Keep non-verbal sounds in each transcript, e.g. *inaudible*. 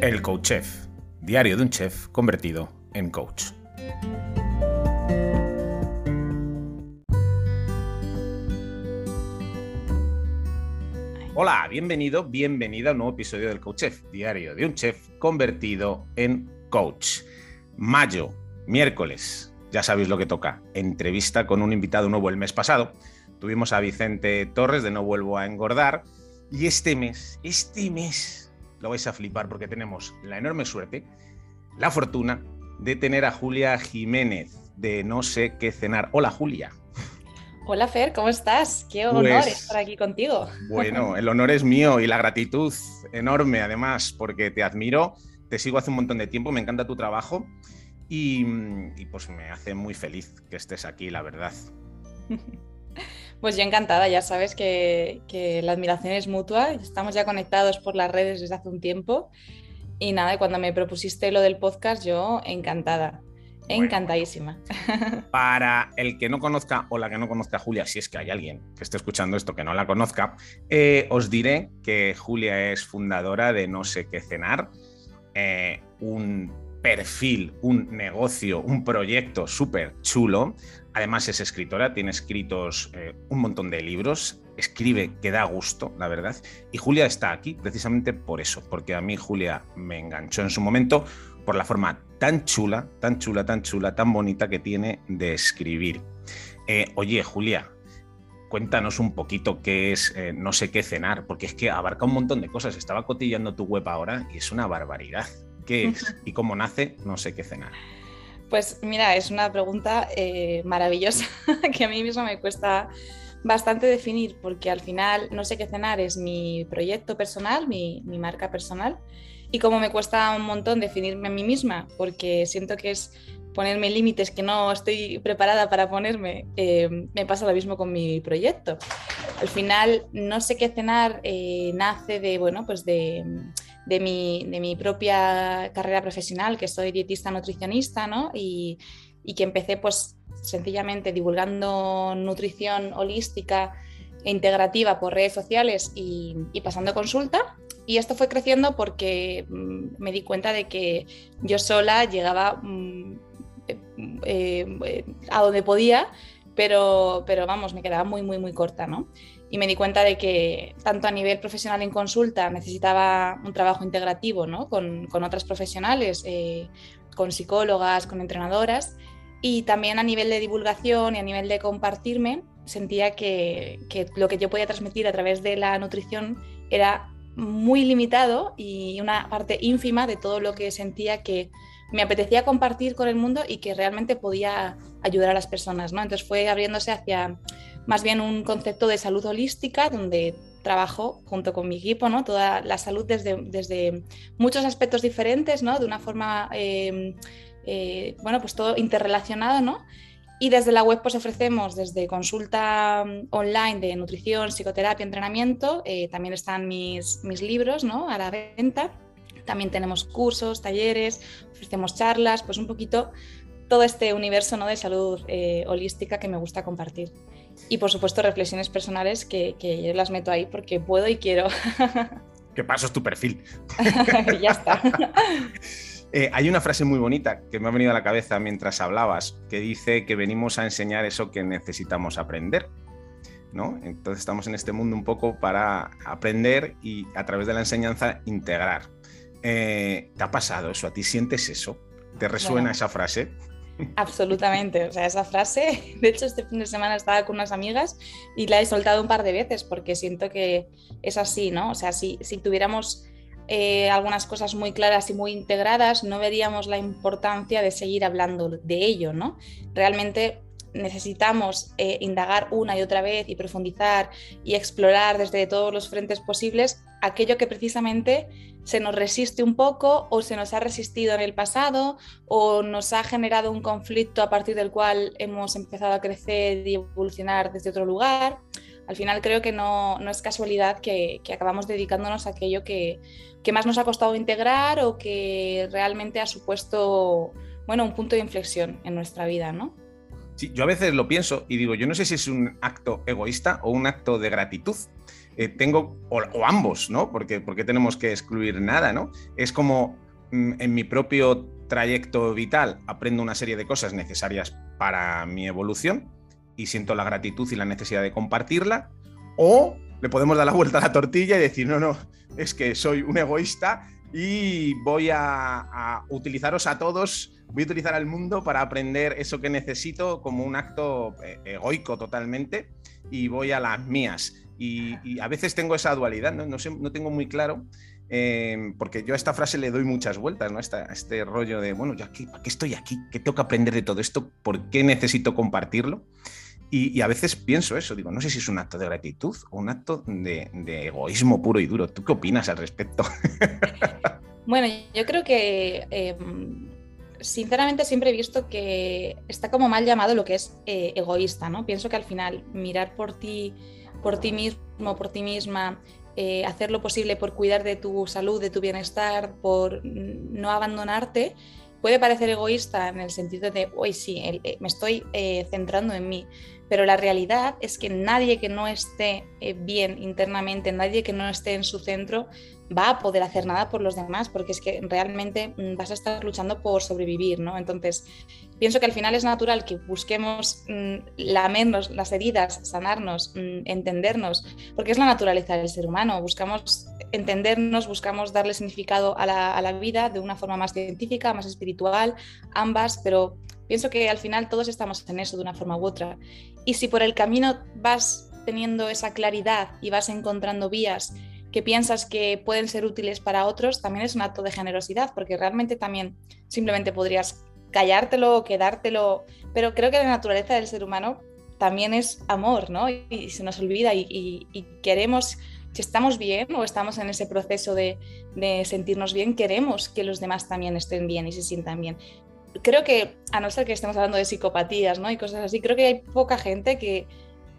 El Coach Chef, diario de un chef convertido en coach. Hola, bienvenido, bienvenida a un nuevo episodio del Coach Chef, diario de un chef convertido en coach. Mayo, miércoles, ya sabéis lo que toca. Entrevista con un invitado nuevo el mes pasado. Tuvimos a Vicente Torres de No Vuelvo a Engordar. Y este mes, este mes, lo vais a flipar porque tenemos la enorme suerte, la fortuna de tener a Julia Jiménez de No sé qué cenar. Hola Julia. Hola Fer, ¿cómo estás? Qué honor Pues- estar aquí contigo. Bueno, *laughs* el honor es mío y la gratitud enorme además porque te admiro, te sigo hace un montón de tiempo, me encanta tu trabajo y, y, pues me hace muy feliz que estés aquí, la verdad. *laughs* Pues yo encantada, ya sabes que, que la admiración es mutua, estamos ya conectados por las redes desde hace un tiempo y nada, cuando me propusiste lo del podcast, yo encantada, Bueno. encantadísima. *laughs* Para el que no conozca o la que no conozca a Julia, si es que hay alguien que esté escuchando esto que no la conozca, eh, os diré que Julia es fundadora de No sé qué cenar, eh, un perfil, un negocio, un proyecto súper chulo. Además es escritora, tiene escritos eh, un montón de libros, escribe que da gusto, la verdad. Y Julia está aquí precisamente por eso, porque a mí Julia me enganchó en su momento por la forma tan chula, tan chula, tan chula, tan bonita que tiene de escribir. Eh, oye, Julia, cuéntanos un poquito qué es eh, no sé qué cenar, porque es que abarca un montón de cosas. Estaba cotillando tu web ahora y es una barbaridad. ¿Qué es *laughs* y cómo nace no sé qué cenar? Pues mira, es una pregunta eh, maravillosa *laughs* que a mí misma me cuesta bastante definir porque al final no sé qué cenar es mi proyecto personal, mi, marca personal y como me cuesta un montón definirme a mí misma porque siento que es ponerme límites que no estoy preparada para ponerme, eh, me pasa lo mismo con mi proyecto. Al final no sé qué cenar eh, nace de, bueno, pues de de mi, de mi, propia carrera profesional, que soy dietista nutricionista, ¿no? Y, y, que empecé pues sencillamente divulgando nutrición holística e integrativa por redes sociales y, y pasando consulta. Y esto fue creciendo porque mmm, me di cuenta de que yo sola llegaba mmm, eh, eh, a donde podía, pero, pero vamos, me quedaba muy, muy, muy corta, ¿no? Y me di cuenta de que tanto a nivel profesional en consulta necesitaba un trabajo integrativo ¿no? con, con, otras profesionales, eh, con psicólogas, con entrenadoras, y también a nivel de divulgación y a nivel de compartirme, sentía que, que lo que yo podía transmitir a través de la nutrición era muy limitado y una parte ínfima de todo lo que sentía que me apetecía compartir con el mundo y que realmente podía ayudar a las personas. ¿no? Entonces fue abriéndose hacia más bien un concepto de salud holística donde trabajo junto con mi equipo, ¿no? Toda la salud desde, desde muchos aspectos diferentes, ¿no? De una forma, eh, eh, bueno, pues todo interrelacionado, ¿no? Y desde la web pues ofrecemos desde consulta online de nutrición, psicoterapia, entrenamiento, eh, también están mis, mis libros, ¿no? A la venta. También tenemos cursos, talleres, ofrecemos charlas, pues un poquito todo este universo ¿no? de salud eh, holística que me gusta compartir. Y por supuesto reflexiones personales que, que yo las meto ahí porque puedo y quiero. *laughs* ¿Qué paso es tu perfil? *laughs* ya está. *laughs* Eh, hay una frase muy bonita que me ha venido a la cabeza mientras hablabas, que dice que venimos a enseñar eso que necesitamos aprender. ¿no? Entonces estamos en este mundo un poco para aprender y a través de la enseñanza integrar. Eh, ¿Te ha pasado eso? ¿A ti sientes eso? ¿Te resuena bueno, esa frase? Absolutamente, o sea, esa frase, *laughs* de hecho este fin de semana estaba con unas amigas y la he soltado un par de veces porque siento que es así, ¿no? O sea, si, si tuviéramos eh, algunas cosas muy claras y muy integradas, no veríamos la importancia de seguir hablando de ello, ¿no? Realmente necesitamos eh, indagar una y otra vez y profundizar y explorar desde todos los frentes posibles aquello que precisamente se nos resiste un poco o se nos ha resistido en el pasado o nos ha generado un conflicto a partir del cual hemos empezado a crecer y evolucionar desde otro lugar. Al final creo que no, no es casualidad que, que, acabamos dedicándonos a aquello que, que, más nos ha costado integrar o que realmente ha supuesto bueno, un punto de inflexión en nuestra vida, ¿no? Sí, yo a veces lo pienso y digo, yo no sé si es un acto egoísta o un acto de gratitud. eh, tengo, o, ambos, ¿no? Porque, porque tenemos que excluir nada, ¿no? Es como mm, en mi propio trayecto vital aprendo una serie de cosas necesarias para mi evolución y siento la gratitud y la necesidad de compartirla, o le podemos dar la vuelta a la tortilla y decir, no, no, es que soy un egoísta y voy a, utilizaros a todos, voy a utilizar al mundo para aprender eso que necesito como un acto eh, egoico totalmente y voy a las mías. Y, a veces tengo esa dualidad, no, no, sé, no tengo muy claro, em, porque yo a esta frase le doy muchas vueltas, ¿no? Esta, este rollo de, bueno, ¿ya qué, ¿para qué estoy aquí? ¿Qué tengo que aprender de todo esto? ¿Por qué necesito compartirlo? Y, a veces pienso eso, digo, no sé si es un acto de gratitud o un acto de, egoísmo puro y duro. ¿Tú qué opinas al respecto? *laughs* bueno, yo creo que em, sinceramente siempre he visto que está como mal llamado lo que es eh, egoísta, ¿no? Pienso que al final mirar por ti, por ti mismo, por ti misma, eh, hacer lo posible por cuidar de tu salud, de tu bienestar, por no abandonarte, puede parecer egoísta en el sentido de, hoy sí, eh, me estoy centrando en mí, pero la realidad es que nadie que no esté eh, bien internamente, nadie que no esté en su centro, va a poder hacer nada por los demás, porque es que realmente mm, vas a estar luchando por sobrevivir, ¿no? Entonces, pienso que al final es natural que busquemos mm, lamernos las heridas, sanarnos, mm, entendernos, porque es la naturaleza del ser humano. Buscamos entendernos, buscamos darle significado a la, a la vida de una forma más científica, más espiritual, ambas, pero pienso que al final todos estamos en eso de una forma u otra. Y si por el camino vas teniendo esa claridad y vas encontrando vías que piensas que pueden ser útiles para otros, también es un acto de generosidad, porque realmente también simplemente podrías callártelo o quedártelo, pero creo que la naturaleza del ser humano también es amor, ¿no? Y, se nos olvida y, queremos, si estamos bien o estamos en ese proceso de, de sentirnos bien, queremos que los demás también estén bien y se sientan bien creo que, a no ser que estemos hablando de psicopatías ¿no? y cosas así, creo que hay poca gente que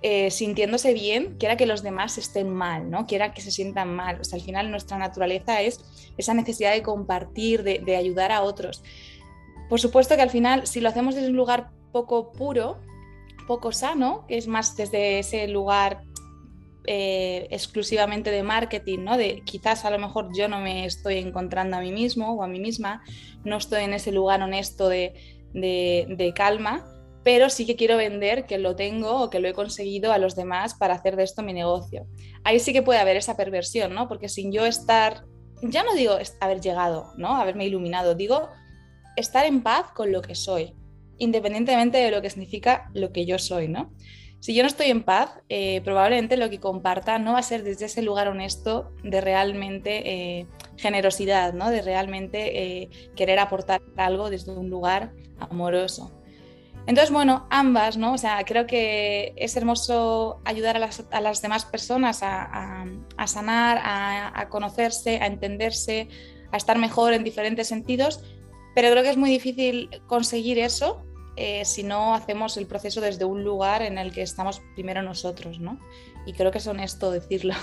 eh, sintiéndose bien quiera que los demás estén mal, ¿no? quiera que se sientan mal. O sea, al final nuestra naturaleza es esa necesidad de compartir, de, ayudar a otros. Por supuesto que al final, si lo hacemos desde un lugar poco puro, poco sano, que es más desde ese lugar eh, exclusivamente de marketing, ¿no? De quizás a lo mejor yo no me estoy encontrando a mí mismo o a mí misma, no estoy en ese lugar honesto de, de, calma, pero sí que quiero vender que lo tengo o que lo he conseguido a los demás para hacer de esto mi negocio. Ahí sí que puede haber esa perversión, ¿no? Porque sin yo estar, ya no digo haber llegado, ¿no? Haberme iluminado, digo estar en paz con lo que soy, independientemente de lo que significa lo que yo soy, ¿no? Si yo no estoy en paz, eh, probablemente lo que comparta no va a ser desde ese lugar honesto de realmente eh, generosidad, ¿no? de realmente eh, querer aportar algo desde un lugar amoroso. Entonces, bueno, ambas, ¿no? O sea, creo que es hermoso ayudar a las, demás personas a, sanar, a, a, conocerse, a entenderse, a estar mejor en diferentes sentidos, pero creo que es muy difícil conseguir eso eh, si no hacemos el proceso desde un lugar en el que estamos primero nosotros, ¿no? Y creo que es honesto decirlo.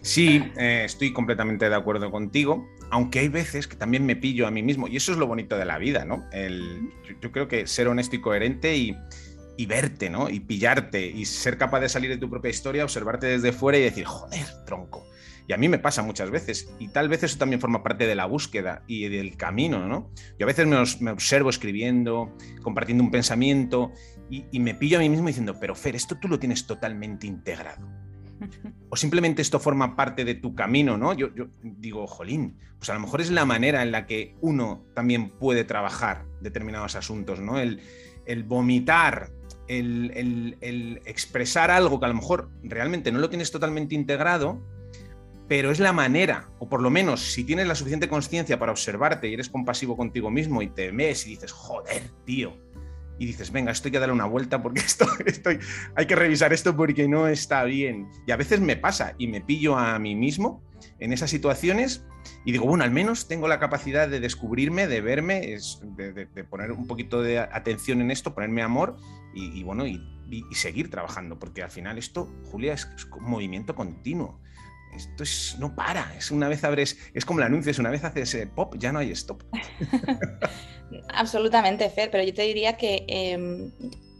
Sí, eh, estoy completamente de acuerdo contigo, aunque hay veces que también me pillo a mí mismo, y eso es lo bonito de la vida, ¿no? yo, creo que ser honesto y coherente y, y verte, ¿no? Y pillarte y ser capaz de salir de tu propia historia, observarte desde fuera y decir, joder, tronco y a mí me pasa muchas veces, y tal vez eso también forma parte de la búsqueda y del camino, ¿no? Yo a veces me, observo escribiendo, compartiendo un pensamiento, y, me pillo a mí mismo diciendo, pero Fer, esto tú lo tienes totalmente integrado. *laughs* O simplemente esto forma parte de tu camino, ¿no? Yo, digo, jolín, pues a lo mejor es la manera en la que uno también puede trabajar determinados asuntos, ¿no? El, vomitar, el, el, expresar algo que a lo mejor realmente no lo tienes totalmente integrado, pero es la manera, o por lo menos si tienes la suficiente conciencia para observarte y eres compasivo contigo mismo y te ves y dices, joder, tío, y dices, venga, esto hay que darle una vuelta porque *laughs* esto, estoy, hay que revisar esto porque no está bien. Y a veces me pasa y me pillo a mí mismo en esas situaciones y digo, bueno, al menos tengo la capacidad de descubrirme, de verme, de, poner un poquito de atención en esto, ponerme amor y, bueno, y, seguir trabajando, porque al final esto, Julia, es un movimiento continuo esto es, no para, es una vez abres, es como el anuncio, una vez haces pop, ya no hay stop. *laughs* Absolutamente, Fer, pero yo te diría que, em,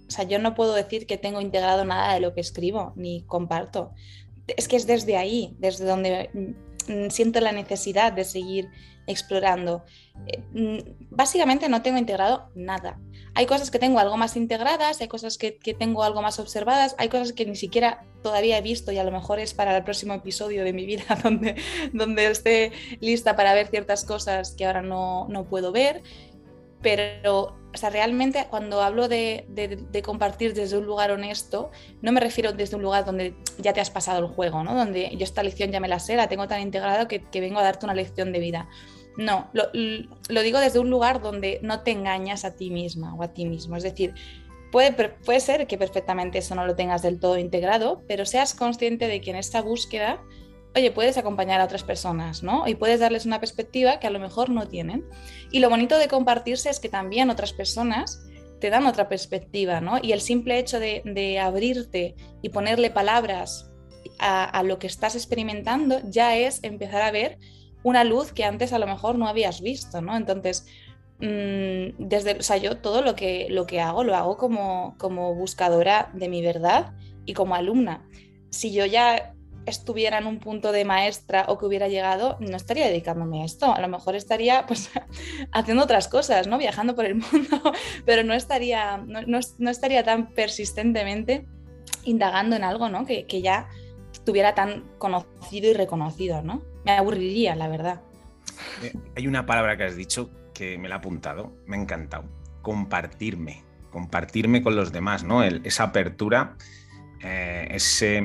o sea, yo no puedo decir que tengo integrado nada de lo que escribo ni comparto. es que es desde ahí, desde donde mm, siento la necesidad de seguir explorando. Eh, mm, básicamente no tengo integrado nada. Hay cosas que tengo algo más integradas, hay cosas que, tengo algo más observadas, hay cosas que ni siquiera todavía he visto y a lo mejor es para el próximo episodio de mi vida *laughs* donde, donde esté lista para ver ciertas cosas que ahora no, no puedo ver. Pero o sea, realmente cuando hablo de, de, compartir desde un lugar honesto, no me refiero desde un lugar donde ya te has pasado el juego, ¿no? Donde yo esta lección ya me la sé, la tengo tan integrada que, que vengo a darte una lección de vida. No, lo, digo desde un lugar donde no te engañas a ti misma o a ti mismo. Es decir, puede, puede ser que perfectamente eso no lo tengas del todo integrado, pero seas consciente de que en esta búsqueda oye, puedes acompañar a otras personas, ¿no? Y puedes darles una perspectiva que a lo mejor no tienen. Y lo bonito de compartirse es que también otras personas te dan otra perspectiva, ¿no? Y el simple hecho de, abrirte y ponerle palabras a, lo que estás experimentando ya es empezar a ver una luz que antes a lo mejor no habías visto, ¿no? Entonces, mm, desde, o sea, yo todo lo que, lo que hago lo hago como, como buscadora de mi verdad y como alumna. Si yo ya estuviera en un punto de maestra o que hubiera llegado, no estaría dedicándome a esto. A lo mejor estaría *laughs* pues, haciendo otras cosas, ¿no? Viajando por el mundo, *laughs* pero no estaría, no, estaría tan persistentemente indagando en algo, ¿no? Que, que, ya estuviera tan conocido y reconocido, ¿no? Me aburriría, la verdad. Eh, hay una palabra que has dicho que me la ha apuntado, me ha encantado. Compartirme, compartirme con los demás, ¿no? esa apertura, eh, ese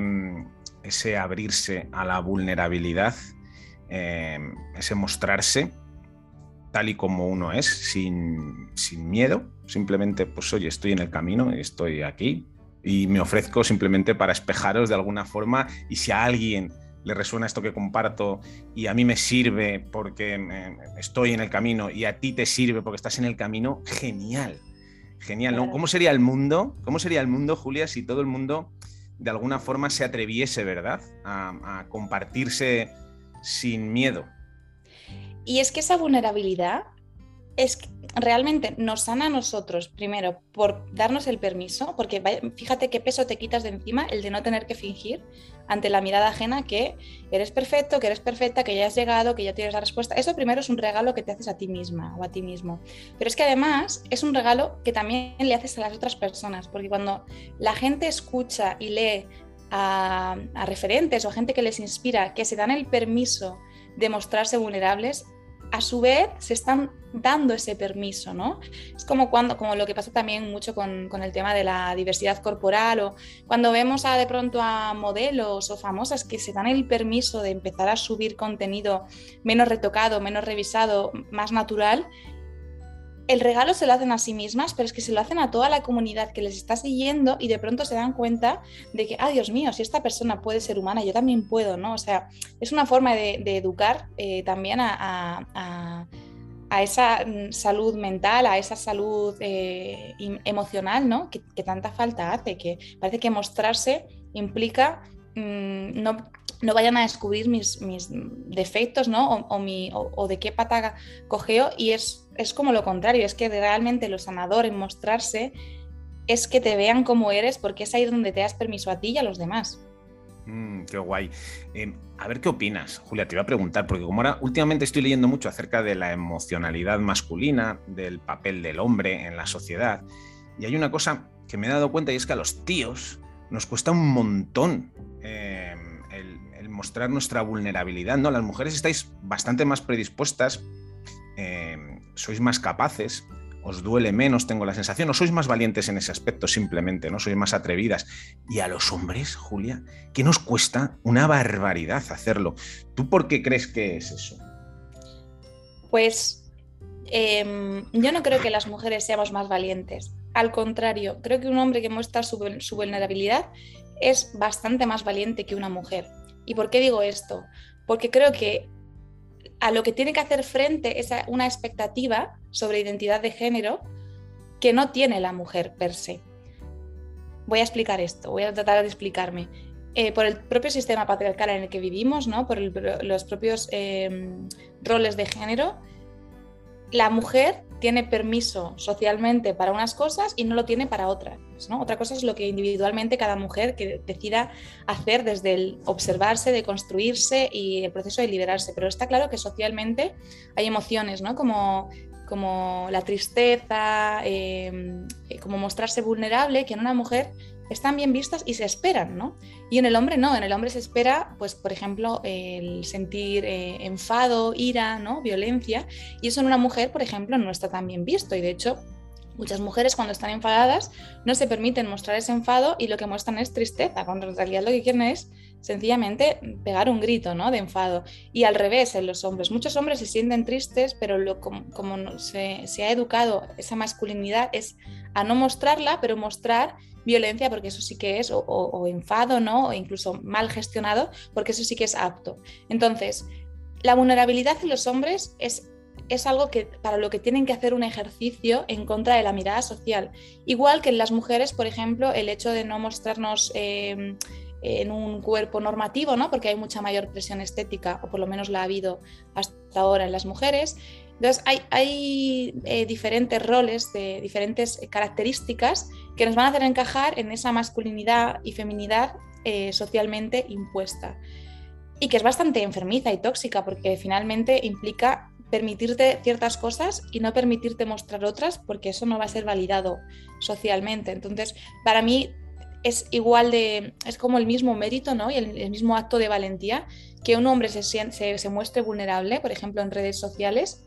ese abrirse a la vulnerabilidad, eh, ese mostrarse tal y como uno es, sin, miedo, simplemente, pues oye, estoy en el camino, estoy aquí y me ofrezco simplemente para espejaros de alguna forma y si a alguien le resuena esto que comparto y a mí me sirve porque eh, estoy en el camino y a ti te sirve porque estás en el camino, genial. Genial, ¿no? ¿Cómo sería el mundo? ¿Cómo sería el mundo, Julia, si todo el mundo de alguna forma se atreviese, ¿verdad?, a, compartirse sin miedo. Y es que esa vulnerabilidad es realmente nos sana a nosotros, primero, por darnos el permiso, porque fíjate qué peso te quitas de encima el de no tener que fingir ante la mirada ajena que eres perfecto, que eres perfecta, que ya has llegado, que ya tienes la respuesta. Eso primero es un regalo que te haces a ti misma o a ti mismo. Pero es que además es un regalo que también le haces a las otras personas, porque cuando la gente escucha y lee a, a referentes o a gente que les inspira, que se dan el permiso de mostrarse vulnerables, a su vez se están dando ese permiso, ¿no? Es como cuando, como lo que pasa también mucho con, el tema de la diversidad corporal o cuando vemos a de pronto a modelos o famosas que se dan el permiso de empezar a subir contenido menos retocado, menos revisado, más natural el regalo se lo hacen a sí mismas, pero es que se lo hacen a toda la comunidad que les está siguiendo y de pronto se dan cuenta de que, ah, Dios mío, si esta persona puede ser humana, yo también puedo, ¿no? O sea, es una forma de, educar eh, también a, esa mm, salud mental, a esa salud eh, emocional, ¿no? Que, tanta falta hace, que parece que mostrarse implica mm, no, no vayan a descubrir mis, mis defectos, ¿no? O, mi, o, de qué pata cogeo y es es como lo contrario, es que realmente lo sanador en mostrarse es que te vean como eres porque es ahí donde te das permiso a ti y a los demás. Mm, qué guay. Em, a ver qué opinas, Julia, te iba a preguntar, porque como ahora últimamente estoy leyendo mucho acerca de la emocionalidad masculina, del papel del hombre en la sociedad, y hay una cosa que me he dado cuenta y es que a los tíos nos cuesta un montón el, mostrar nuestra vulnerabilidad, ¿no? Las mujeres estáis bastante más predispuestas em, sois más capaces, os duele menos, tengo la sensación, o sois más valientes en ese aspecto simplemente, ¿no? Sois más atrevidas. Y a los hombres, Julia, ¿qué nos cuesta una barbaridad hacerlo? ¿Tú por qué crees que es eso? Pues em, yo no creo que las mujeres seamos más valientes. Al contrario, creo que un hombre que muestra su vulnerabilidad es bastante más valiente que una mujer. ¿Y por qué digo esto? Porque creo que a lo que tiene que hacer frente es una expectativa sobre identidad de género que no tiene la mujer per se. Voy a explicar esto, voy a tratar de explicarme. Eh, por el propio sistema patriarcal en el que vivimos, ¿no? por los propios em, roles de género, la mujer tiene permiso socialmente para unas cosas y no lo tiene para otras. ¿no? Otra cosa es lo que individualmente cada mujer que decida hacer desde el observarse, de construirse y el proceso de liberarse. Pero está claro que socialmente hay emociones, ¿no? como, como la tristeza, em, como mostrarse vulnerable, que en una mujer están bien vistas y se esperan, ¿no? Y en el hombre no, en el hombre se espera, pues, por ejemplo, el sentir eh, enfado, ira, ¿no? Violencia, y eso en una mujer, por ejemplo, no está tan bien visto, y de hecho, Muchas mujeres cuando están enfadadas no se permiten mostrar ese enfado y lo que muestran es tristeza, cuando en realidad lo que quieren es sencillamente pegar un grito ¿no? de enfado. Y al revés en los hombres. Muchos hombres se sienten tristes, pero lo, como, se, se, ha educado esa masculinidad es a no mostrarla, pero mostrar violencia, porque eso sí que es, o, enfado, ¿no? O incluso mal gestionado, porque eso sí que es apto. Entonces, la vulnerabilidad en los hombres es es algo que para lo que tienen que hacer un ejercicio en contra de la mirada social. Igual que en las mujeres, por ejemplo, el hecho de no mostrarnos em, en un cuerpo normativo, ¿no? porque hay mucha mayor presión estética, o por lo menos la ha habido hasta ahora en las mujeres. Entonces, hay, eh, diferentes roles, de, diferentes características que nos van a hacer encajar en esa masculinidad y feminidad eh, socialmente impuesta. Y que es bastante enfermiza y tóxica, porque finalmente implica permitirte ciertas cosas y no permitirte mostrar otras, porque eso no va a ser validado socialmente. Entonces, para mí es igual de, es como el mismo mérito, ¿no? Y el, mismo acto de valentía que un hombre se, se, se muestre vulnerable, por ejemplo, en redes sociales,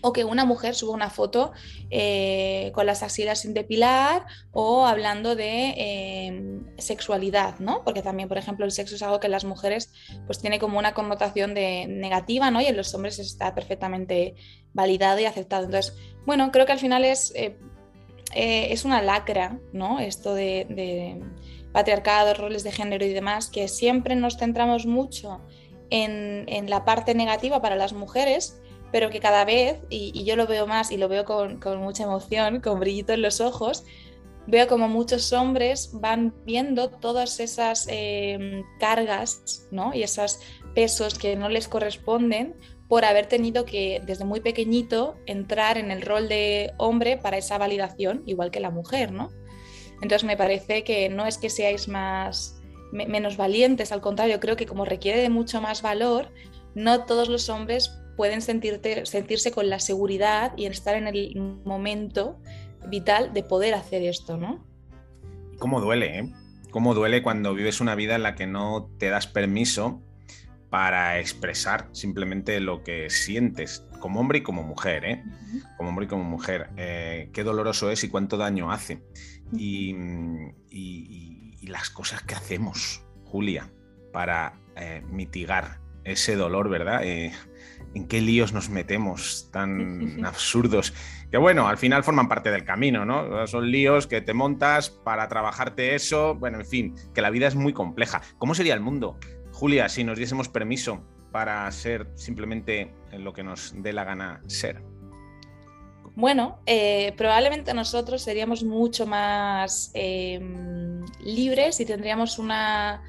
o que una mujer suba una foto eh, con las axilas sin depilar o hablando de em, sexualidad, ¿no? Porque también, por ejemplo, el sexo es algo que en las mujeres pues tiene como una connotación de negativa, ¿no? Y en los hombres está perfectamente validado y aceptado. Entonces, bueno, creo que al final es, eh, eh, es una lacra, ¿no? Esto de, de patriarcado, roles de género y demás, que siempre nos centramos mucho en, en la parte negativa para las mujeres, pero que cada vez, y, yo lo veo más y lo veo con, mucha emoción, con brillito en los ojos, veo como muchos hombres van viendo todas esas em, cargas ¿no? y esos pesos que no les corresponden por haber tenido que desde muy pequeñito entrar en el rol de hombre para esa validación, igual que la mujer, ¿no? Entonces me parece que no es que seáis más menos valientes, al contrario, creo que como requiere de mucho más valor, no todos los hombres pueden sentirte, sentirse con la seguridad y estar en el momento vital de poder hacer esto, ¿no? ¿Cómo duele, eh? ¿Cómo duele cuando vives una vida en la que no te das permiso para expresar simplemente lo que sientes, como hombre y como mujer, ¿eh? Como hombre y como mujer. Eh, qué doloroso es y cuánto daño hace. Y, las cosas que hacemos, Julia, para eh, mitigar ese dolor, ¿verdad? Eh, en qué líos nos metemos tan *laughs* absurdos. Que bueno, al final forman parte del camino, ¿no? Son líos que te montas para trabajarte eso. Bueno, en fin, que la vida es muy compleja. ¿Cómo sería el mundo, Julia, si nos diésemos permiso para ser simplemente lo que nos dé la gana ser? Bueno, eh, probablemente nosotros seríamos mucho más em, libres y tendríamos una,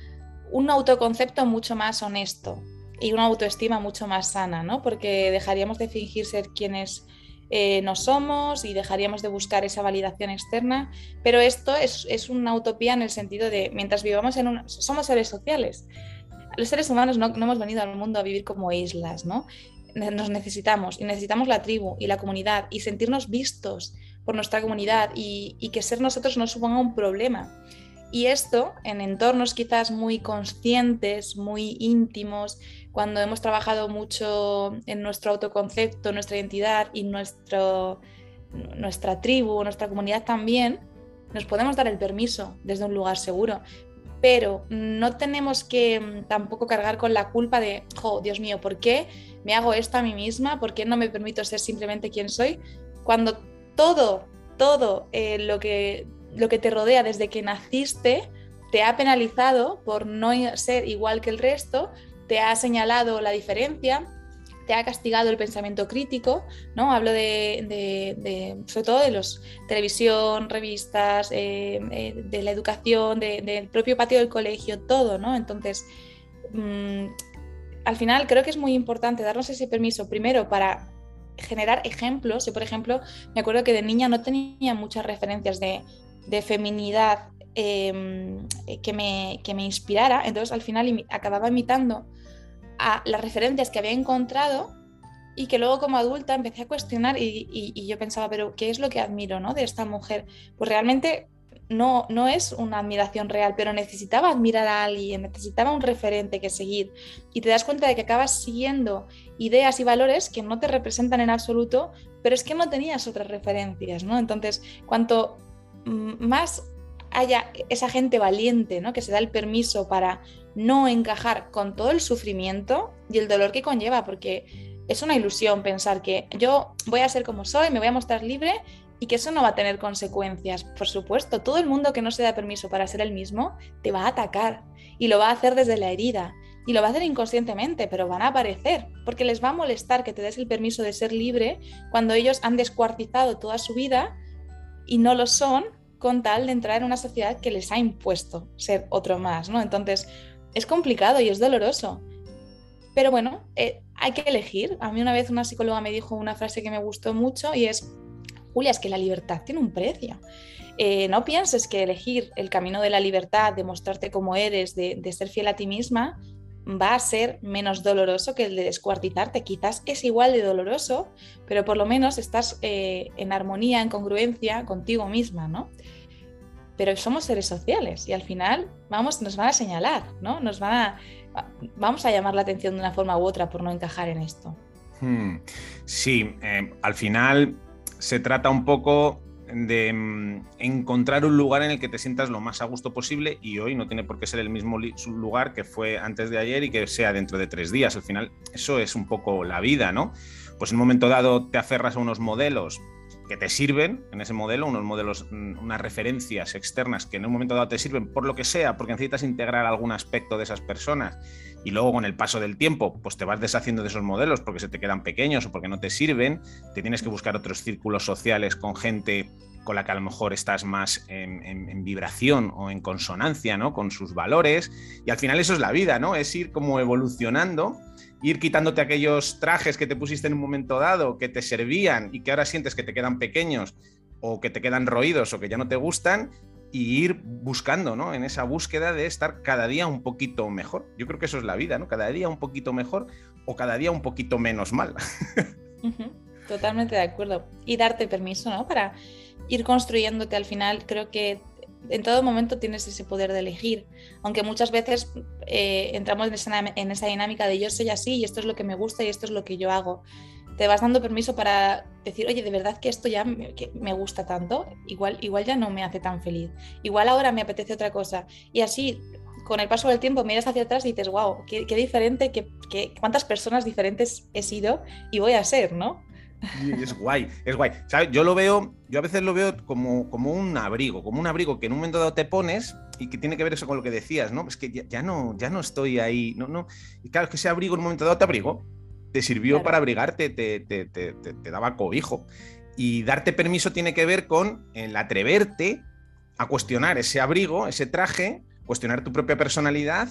un autoconcepto mucho más honesto y una autoestima mucho más sana, ¿no? Porque dejaríamos de fingir ser quienes eh, no somos y dejaríamos de buscar esa validación externa, pero esto es, una utopía en el sentido de mientras vivamos en un... somos seres sociales. Los seres humanos no, hemos venido al mundo a vivir como islas, ¿no? Nos necesitamos y necesitamos la tribu y la comunidad y sentirnos vistos por nuestra comunidad y, y que ser nosotros no suponga un problema. Y esto en entornos quizás muy conscientes, muy íntimos, cuando hemos trabajado mucho en nuestro autoconcepto, nuestra identidad y nuestro, nuestra tribu, nuestra comunidad también, nos podemos dar el permiso desde un lugar seguro. Pero no tenemos que mm, tampoco cargar con la culpa de, oh, Dios mío, ¿por qué me hago esto a mí misma? ¿Por qué no me permito ser simplemente quien soy? Cuando todo, todo eh, lo que lo que te rodea desde que naciste te ha penalizado por no ser igual que el resto, te ha señalado la diferencia, te ha castigado el pensamiento crítico, ¿no? Hablo de, sobre todo de los televisión, revistas, eh, eh, de la educación, del propio patio del colegio, todo, ¿no? Entonces, mm, al final creo que es muy importante darnos ese permiso, primero para generar ejemplos. Yo, por ejemplo, me acuerdo que de niña no tenía muchas referencias de, feminidad em, que, me, que me inspirara, entonces al final acababa imitando a las referencias que había encontrado y que luego como adulta empecé a cuestionar y, yo pensaba, pero ¿qué es lo que admiro ¿no? de esta mujer? Pues realmente no, no es una admiración real, pero necesitaba admirar a alguien, necesitaba un referente que seguir y te das cuenta de que acabas siguiendo ideas y valores que no te representan en absoluto, pero es que no tenías otras referencias, ¿no? Entonces, cuanto más haya esa gente valiente, ¿no? Que se da el permiso para no encajar con todo el sufrimiento y el dolor que conlleva, porque es una ilusión pensar que yo voy a ser como soy, me voy a mostrar libre y que eso no va a tener consecuencias. Por supuesto, todo el mundo que no se da permiso para ser el mismo te va a atacar y lo va a hacer desde la herida y lo va a hacer inconscientemente, pero van a aparecer porque les va a molestar que te des el permiso de ser libre cuando ellos han descuartizado toda su vida y no lo son con tal de entrar en una sociedad que les ha impuesto ser otro más, ¿no? Entonces, es complicado y es doloroso. Pero bueno, eh, hay que elegir. A mí una vez una psicóloga me dijo una frase que me gustó mucho y es, Julia, es que la libertad tiene un precio. Eh, no pienses que elegir el camino de la libertad, de mostrarte como eres, de, ser fiel a ti misma, va a ser menos doloroso que el de descuartizarte. Quizás es igual de doloroso, pero por lo menos estás eh, en armonía, en congruencia contigo misma, ¿no? Pero somos seres sociales y al final vamos, nos van a señalar, ¿no? Nos van a vamos a llamar la atención de una forma u otra por no encajar en esto. Hmm. Sí, eh, al final se trata un poco de mm, encontrar un lugar en el que te sientas lo más a gusto posible y hoy no tiene por qué ser el mismo lugar que fue antes de ayer y que sea dentro de tres días. Al final eso es un poco la vida, ¿no? Pues en un momento dado te aferras a unos modelos que te sirven en ese modelo, unos modelos, mm, unas referencias externas que en un momento dado te sirven por lo que sea, porque necesitas integrar algún aspecto de esas personas y luego con el paso del tiempo, pues te vas deshaciendo de esos modelos porque se te quedan pequeños o porque no te sirven, te tienes que buscar otros círculos sociales con gente con la que a lo mejor estás más en, vibración o en consonancia, ¿no? Con sus valores. Y al final eso es la vida, ¿no? Es ir como evolucionando ir quitándote aquellos trajes que te pusiste en un momento dado, que te servían y que ahora sientes que te quedan pequeños o que te quedan roídos o que ya no te gustan, y ir buscando, ¿no? En esa búsqueda de estar cada día un poquito mejor. Yo creo que eso es la vida, ¿no? Cada día un poquito mejor o cada día un poquito menos mal. *laughs* Totalmente de acuerdo. Y darte permiso, ¿no? Para ir construyéndote al final, creo que en todo momento tienes ese poder de elegir, aunque muchas veces eh, entramos en esa, en esa, dinámica de yo soy así y esto es lo que me gusta y esto es lo que yo hago. Te vas dando permiso para decir, oye, de verdad que esto ya me, me gusta tanto, igual, igual ya no me hace tan feliz, igual ahora me apetece otra cosa. Y así, con el paso del tiempo, miras hacia atrás y dices, wow, qué, qué diferente, qué, qué, cuántas personas diferentes he sido y voy a ser, ¿no? Es guay, es guay. ¿Sabes? Yo lo veo, yo a veces lo veo como, como un abrigo, como un abrigo que en un momento dado te pones y que tiene que ver eso con lo que decías, ¿no? Es que ya, no, ya no estoy ahí, no, no. Y claro, es que ese abrigo en un momento dado te abrigo, te sirvió para abrigarte, te, te, te, te, daba cobijo. Y darte permiso tiene que ver con el atreverte a cuestionar ese abrigo, ese traje, cuestionar tu propia personalidad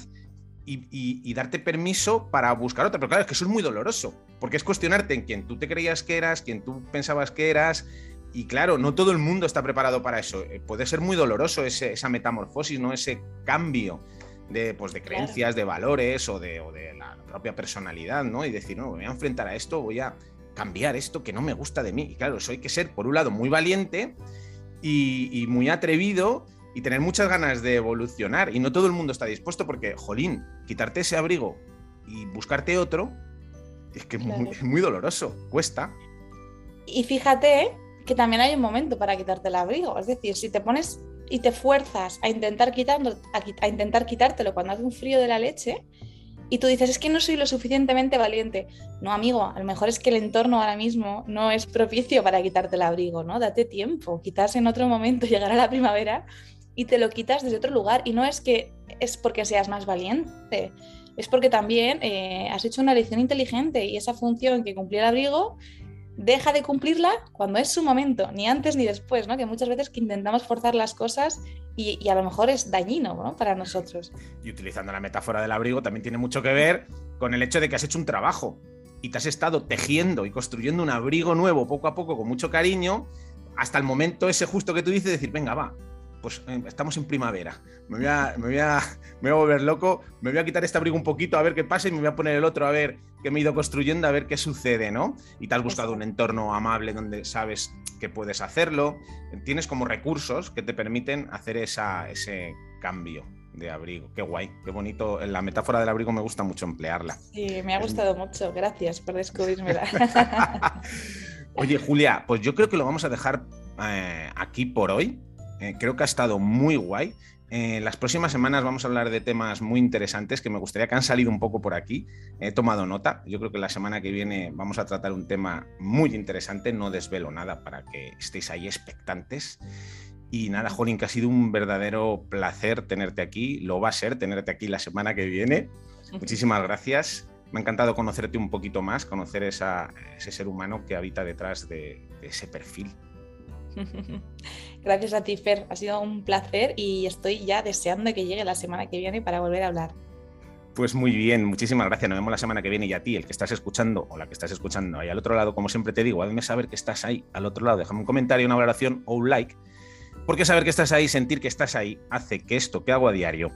y, darte permiso para buscar otra. Pero claro, es que eso es muy doloroso, porque es cuestionarte en quién tú te creías que eras, quién tú pensabas que eras. Y claro, no todo el mundo está preparado para eso. Eh, puede ser muy doloroso esa metamorfosis, ¿no? Ese cambio de, pues, de creencias, de valores o de, la propia personalidad, ¿no? Y decir, no, voy a enfrentar a esto, voy a cambiar esto que no me gusta de mí. Y claro, eso hay que ser, por un lado, muy valiente y, y muy atrevido y tener muchas ganas de evolucionar. Y no todo el mundo está dispuesto porque, jolín, quitarte ese abrigo y buscarte otro es que es, muy, doloroso, cuesta. Y fíjate que también hay un momento para quitarte el abrigo. Es decir, si te pones y te fuerzas a intentar, quitando, a, intentar quitártelo cuando hace un frío de la leche, y tú dices, es que no soy lo suficientemente valiente. No, amigo, a lo mejor es que el entorno ahora mismo no es propicio para quitarte el abrigo, ¿no? Date tiempo, quizás en otro momento *laughs* llegará la primavera y te lo quitas desde otro lugar. Y no es que es porque seas más valiente, es porque también eh, has hecho una elección inteligente y esa función que cumplía el abrigo deja de cumplirla cuando es su momento, ni antes ni después, ¿no? Que muchas veces que intentamos forzar las cosas y, a lo mejor es dañino ¿no? para nosotros. Y utilizando la metáfora del abrigo también tiene mucho que ver con el hecho de que has hecho un trabajo y te has estado tejiendo y construyendo un abrigo nuevo poco a poco con mucho cariño, hasta el momento ese justo que tú dices, decir, venga, va, pues eh, estamos en primavera, me voy, a, me, voy a, *laughs* me voy a volver loco, me voy a quitar este abrigo un poquito a ver qué pasa y me voy a poner el otro a ver qué me he ido construyendo, a ver qué sucede, ¿no? Y te has buscado un entorno amable donde sabes que puedes hacerlo, tienes como recursos que te permiten hacer esa, ese cambio de abrigo. Qué guay, qué bonito. La metáfora del abrigo me gusta mucho emplearla. Sí, me ha gustado mucho. Gracias por descubrirmela. *laughs* Oye, Julia, pues yo creo que lo vamos a dejar eh, aquí por hoy. Eh, creo que ha estado muy guay. En las próximas semanas vamos a hablar de temas muy interesantes que me gustaría que han salido un poco por aquí. He tomado nota. Yo creo que la semana que viene vamos a tratar un tema muy interesante. No desvelo nada para que estéis ahí expectantes. Y nada, Jolín, que ha sido un verdadero placer tenerte aquí. Lo va a ser tenerte aquí la semana que viene. Muchísimas gracias. Me ha encantado conocerte un poquito más, conocer esa, ese ser humano que habita detrás de, de ese perfil. *laughs* Gracias a ti, Fer. Ha sido un placer y estoy ya deseando que llegue la semana que viene para volver a hablar. Pues muy bien, muchísimas gracias. Nos vemos la semana que viene y a ti, el que estás escuchando o la que estás escuchando ahí al otro lado, como siempre te digo, hazme saber que estás ahí al otro lado. Déjame un comentario, una valoración o un like, porque saber que estás ahí, sentir que estás ahí, hace que esto que hago a diario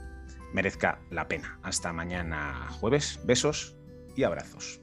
merezca la pena. Hasta mañana jueves. Besos y abrazos.